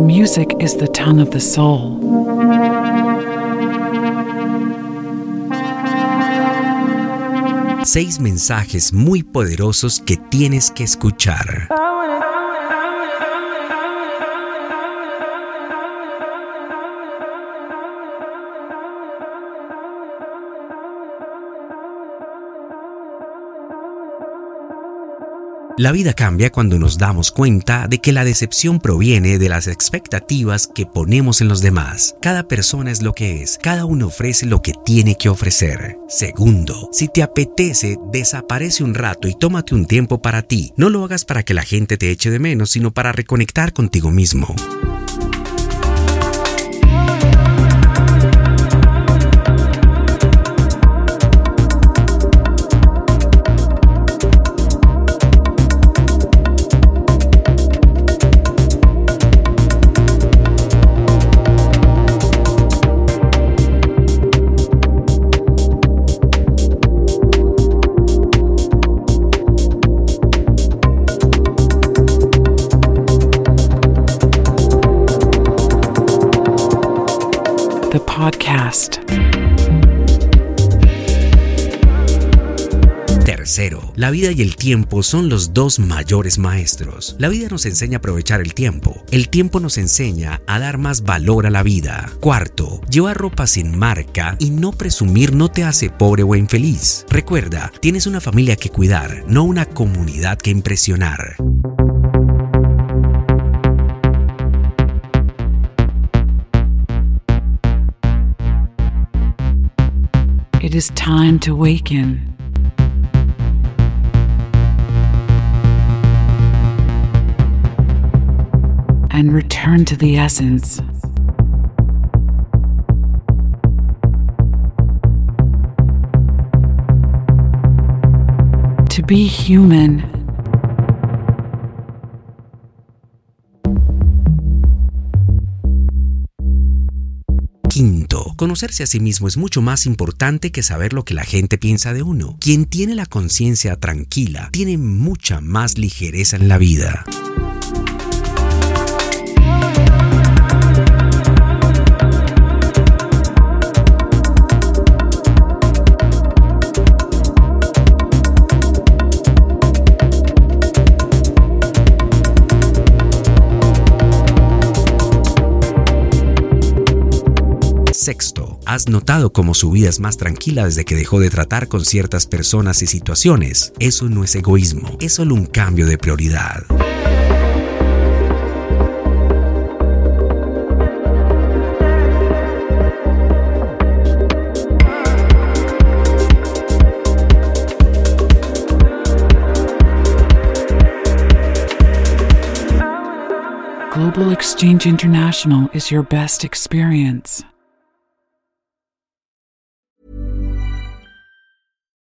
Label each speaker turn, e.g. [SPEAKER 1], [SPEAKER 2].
[SPEAKER 1] Music is the tongue of the soul.
[SPEAKER 2] Seis mensajes muy poderosos que tienes que escuchar. Ah. La vida cambia cuando nos damos cuenta de que la decepción proviene de las expectativas que ponemos en los demás. Cada persona es lo que es, cada uno ofrece lo que tiene que ofrecer. Segundo, si te apetece, desaparece un rato y tómate un tiempo para ti. No lo hagas para que la gente te eche de menos, sino para reconectar contigo mismo. Tercero, la vida y el tiempo son los dos mayores maestros. La vida nos enseña a aprovechar el tiempo. El tiempo nos enseña a dar más valor a la vida. Cuarto, llevar ropa sin marca y no presumir no te hace pobre o infeliz. Recuerda, tienes una familia que cuidar, no una comunidad que impresionar.
[SPEAKER 1] It is time to waken. And return to the essence. To be human.
[SPEAKER 2] Conocerse a sí mismo es mucho más importante que saber lo que la gente piensa de uno. Quien tiene la conciencia tranquila tiene mucha más ligereza en la vida. ¿Has notado cómo su vida es más tranquila desde que dejó de tratar con ciertas personas y situaciones? Eso no es egoísmo, es solo un cambio de prioridad.
[SPEAKER 1] Global Exchange International is your best experience.